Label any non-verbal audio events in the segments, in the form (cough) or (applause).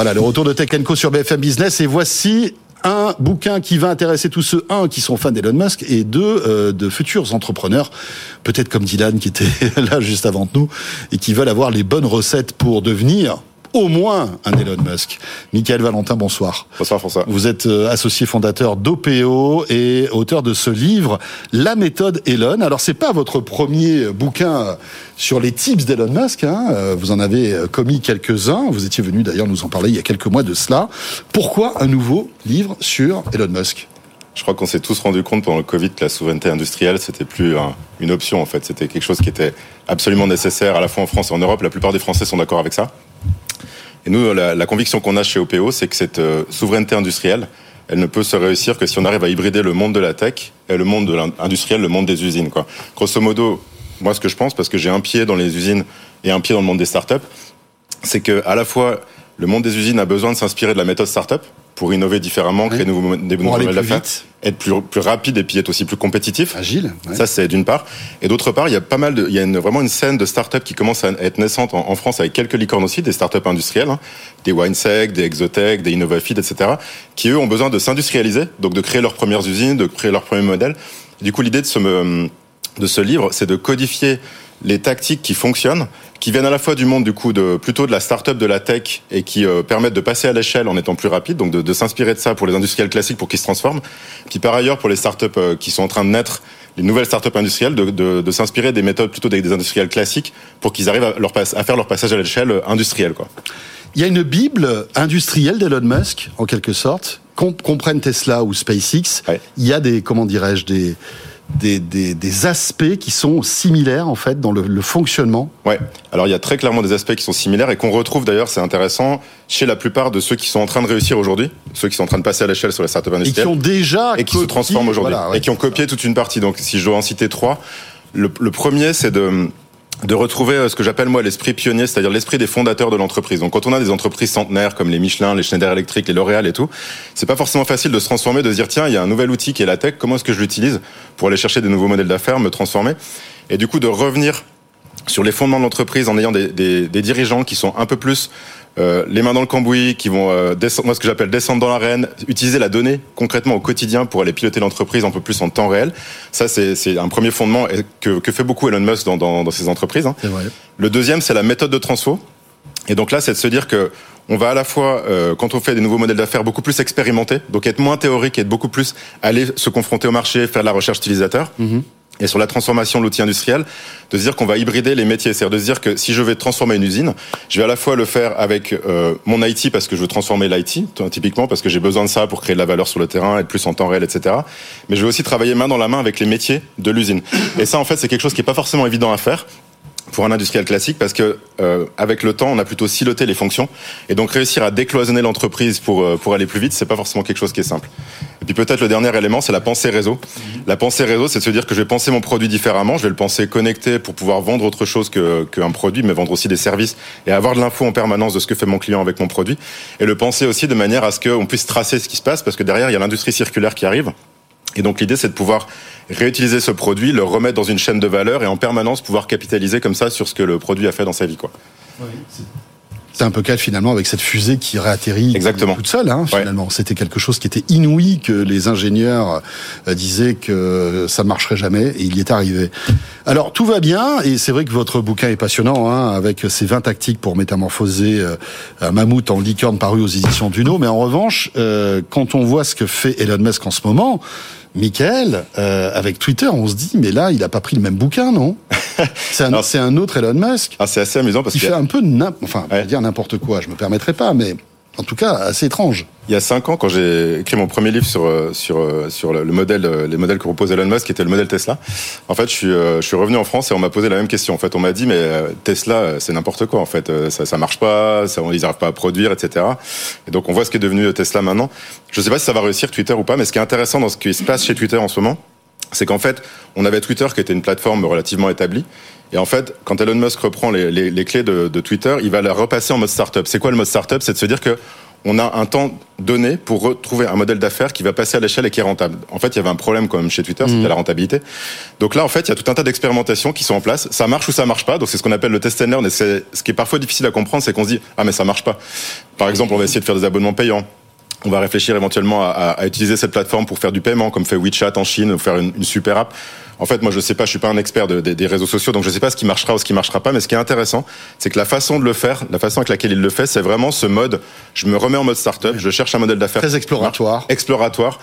Voilà, le retour de Tech Co sur BFM Business. Et voici un bouquin qui va intéresser tous ceux, un, qui sont fans d'Elon Musk, et deux, euh, de futurs entrepreneurs, peut-être comme Dylan qui était (laughs) là juste avant nous, et qui veulent avoir les bonnes recettes pour devenir au moins un Elon Musk. Michael Valentin, bonsoir. Bonsoir François. Vous êtes euh, associé fondateur d'OPO et auteur de ce livre, La méthode Elon. Alors c'est pas votre premier bouquin sur les tips d'Elon Musk. Hein. Euh, vous en avez euh, commis quelques-uns. Vous étiez venu d'ailleurs nous en parler il y a quelques mois de cela. Pourquoi un nouveau livre sur Elon Musk? Je crois qu'on s'est tous rendu compte pendant le Covid que la souveraineté industrielle, c'était plus une option en fait. C'était quelque chose qui était absolument nécessaire à la fois en France et en Europe. La plupart des Français sont d'accord avec ça. Et nous, la, conviction qu'on a chez OPO, c'est que cette euh, souveraineté industrielle, elle ne peut se réussir que si on arrive à hybrider le monde de la tech et le monde de l'industriel, le monde des usines. Quoi. Grosso modo, moi, ce que je pense, parce que j'ai un pied dans les usines et un pied dans le monde des startups, c'est que à la fois le monde des usines a besoin de s'inspirer de la méthode startup pour innover différemment, créer des nouveaux, des nouveaux modèles d'affaires, être plus, plus rapide et puis être aussi plus compétitif. Agile. Ça, c'est d'une part. Et d'autre part, il y a pas mal de, il y a une, vraiment une scène de start-up qui commence à être naissante en, France avec quelques licornes aussi, des start-up industrielles, hein, des WineSec, des Exotech, des InnovaFeed, etc., qui eux ont besoin de s'industrialiser, donc de créer leurs premières usines, de créer leurs premiers modèles. Du coup, l'idée de ce, de ce livre, c'est de codifier les tactiques qui fonctionnent, qui viennent à la fois du monde du coup de plutôt de la start-up de la tech et qui euh, permettent de passer à l'échelle en étant plus rapide, donc de, de s'inspirer de ça pour les industriels classiques pour qu'ils se transforment. Puis par ailleurs pour les start-up euh, qui sont en train de naître, les nouvelles start-up industrielles, de, de, de s'inspirer des méthodes plutôt des, des industriels classiques pour qu'ils arrivent à, leur à faire leur passage à l'échelle euh, industrielle. Quoi. Il y a une bible industrielle d'Elon Musk en quelque sorte. Qu'on comprenne Tesla ou SpaceX, il y a des comment dirais-je des des, des, des, aspects qui sont similaires en fait dans le, le, fonctionnement Ouais. Alors il y a très clairement des aspects qui sont similaires et qu'on retrouve d'ailleurs, c'est intéressant, chez la plupart de ceux qui sont en train de réussir aujourd'hui, ceux qui sont en train de passer à l'échelle sur les startups industrielles. Et qui ont déjà et qui se transforment aujourd'hui voilà, ouais. et qui ont copié toute une partie. Donc si je dois en citer trois, le, le premier c'est de de retrouver euh, ce que j'appelle moi l'esprit pionnier, c'est-à-dire l'esprit des fondateurs de l'entreprise. Donc quand on a des entreprises centenaires comme les Michelin, les Schneider Electric, les L'Oréal et tout, c'est pas forcément facile de se transformer, de se dire tiens, il y a un nouvel outil qui est la tech, comment est-ce que je l'utilise pour aller chercher des nouveaux modèles d'affaires, me transformer? Et du coup de revenir sur les fondements de l'entreprise en ayant des, des, des, dirigeants qui sont un peu plus euh, les mains dans le cambouis, qui vont euh, descendre, moi ce que j'appelle descendre dans l'arène, utiliser la donnée concrètement au quotidien pour aller piloter l'entreprise un peu plus en temps réel. Ça c'est un premier fondement que, que, fait beaucoup Elon Musk dans, dans, dans ses entreprises. Hein. Le deuxième c'est la méthode de transfo. Et donc là c'est de se dire que on va à la fois, euh, quand on fait des nouveaux modèles d'affaires, beaucoup plus expérimenter, donc être moins théorique et être beaucoup plus aller se confronter au marché, faire de la recherche utilisateur. Mm -hmm et sur la transformation de l'outil industriel, de se dire qu'on va hybrider les métiers. C'est-à-dire de se dire que si je vais transformer une usine, je vais à la fois le faire avec euh, mon IT parce que je veux transformer l'IT, typiquement parce que j'ai besoin de ça pour créer de la valeur sur le terrain, être plus en temps réel, etc. Mais je vais aussi travailler main dans la main avec les métiers de l'usine. Et ça, en fait, c'est quelque chose qui n'est pas forcément évident à faire pour un industriel classique parce que euh, avec le temps on a plutôt siloté les fonctions. Et donc réussir à décloisonner l'entreprise pour euh, pour aller plus vite c'est pas forcément quelque chose qui est simple. Et puis peut-être le dernier élément c'est la pensée réseau. La pensée réseau c'est de se dire que je vais penser mon produit différemment je vais le penser connecté pour pouvoir vendre autre chose que qu'un produit mais vendre aussi des services et avoir de l'info en permanence de ce que fait mon client avec mon produit. Et le penser aussi de manière à ce qu'on puisse tracer ce qui se passe parce que derrière il y a l'industrie circulaire qui arrive et donc l'idée, c'est de pouvoir réutiliser ce produit, le remettre dans une chaîne de valeur et en permanence pouvoir capitaliser comme ça sur ce que le produit a fait dans sa vie. Quoi. Oui, c'est un peu cas finalement avec cette fusée qui réatterrit Exactement. toute seule. Hein, finalement, ouais. c'était quelque chose qui était inouï que les ingénieurs euh, disaient que ça ne marcherait jamais et il y est arrivé. Alors tout va bien et c'est vrai que votre bouquin est passionnant hein, avec ses 20 tactiques pour métamorphoser euh, un mammouth en licorne paru aux éditions Duno. Mais en revanche, euh, quand on voit ce que fait Elon Musk en ce moment, Michael, euh, avec Twitter, on se dit, mais là, il a pas pris le même bouquin, non (laughs) C'est un, un, autre Elon Musk. Ah, c'est assez amusant parce qu'il fait un peu, enfin, ouais. dire n'importe quoi. Je me permettrai pas, mais en tout cas assez étrange. Il y a cinq ans, quand j'ai écrit mon premier livre sur sur sur le modèle, les modèles que propose Elon Musk, qui était le modèle Tesla, en fait, je suis je suis revenu en France et on m'a posé la même question. En fait, on m'a dit mais Tesla, c'est n'importe quoi. En fait, ça ça marche pas, ça, ils n'arrivent pas à produire, etc. Et donc on voit ce qui est devenu Tesla maintenant. Je sais pas si ça va réussir Twitter ou pas, mais ce qui est intéressant dans ce qui se passe chez Twitter en ce moment, c'est qu'en fait, on avait Twitter qui était une plateforme relativement établie. Et en fait, quand Elon Musk reprend les, les, les clés de, de, Twitter, il va la repasser en mode startup. C'est quoi le mode startup? C'est de se dire que on a un temps donné pour retrouver un modèle d'affaires qui va passer à l'échelle et qui est rentable. En fait, il y avait un problème quand même chez Twitter, c'était mmh. la rentabilité. Donc là, en fait, il y a tout un tas d'expérimentations qui sont en place. Ça marche ou ça marche pas? Donc c'est ce qu'on appelle le test and learn. Et ce qui est parfois difficile à comprendre, c'est qu'on se dit ah mais ça marche pas. Par exemple, on va essayer de faire des abonnements payants. On va réfléchir éventuellement à, à, utiliser cette plateforme pour faire du paiement, comme fait WeChat en Chine, ou faire une, une super app. En fait, moi, je sais pas, je suis pas un expert de, des réseaux sociaux, donc je sais pas ce qui marchera ou ce qui marchera pas. Mais ce qui est intéressant, c'est que la façon de le faire, la façon avec laquelle il le fait, c'est vraiment ce mode. Je me remets en mode startup, je cherche un modèle d'affaires très exploratoire, exploratoire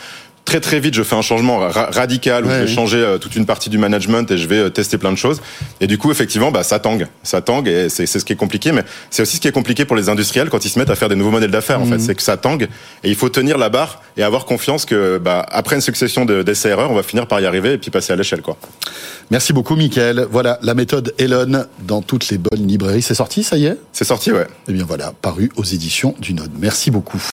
très très vite, je fais un changement radical où je vais changer euh, toute une partie du management et je vais euh, tester plein de choses. Et du coup, effectivement, bah, ça tangue, ça tangue et c'est ce qui est compliqué. Mais c'est aussi ce qui est compliqué pour les industriels quand ils se mettent à faire des nouveaux modèles d'affaires. En fait, mhm. c'est que ça tangue et il faut tenir la barre et avoir confiance que bah, après une succession d'essais erreurs, on va finir par y arriver et puis passer à l'échelle, quoi. Merci beaucoup, Mickaël. Voilà la méthode Elon dans toutes les bonnes librairies. C'est sorti, ça y est? C'est sorti, ouais. Eh bien voilà, paru aux éditions du Node. Merci beaucoup.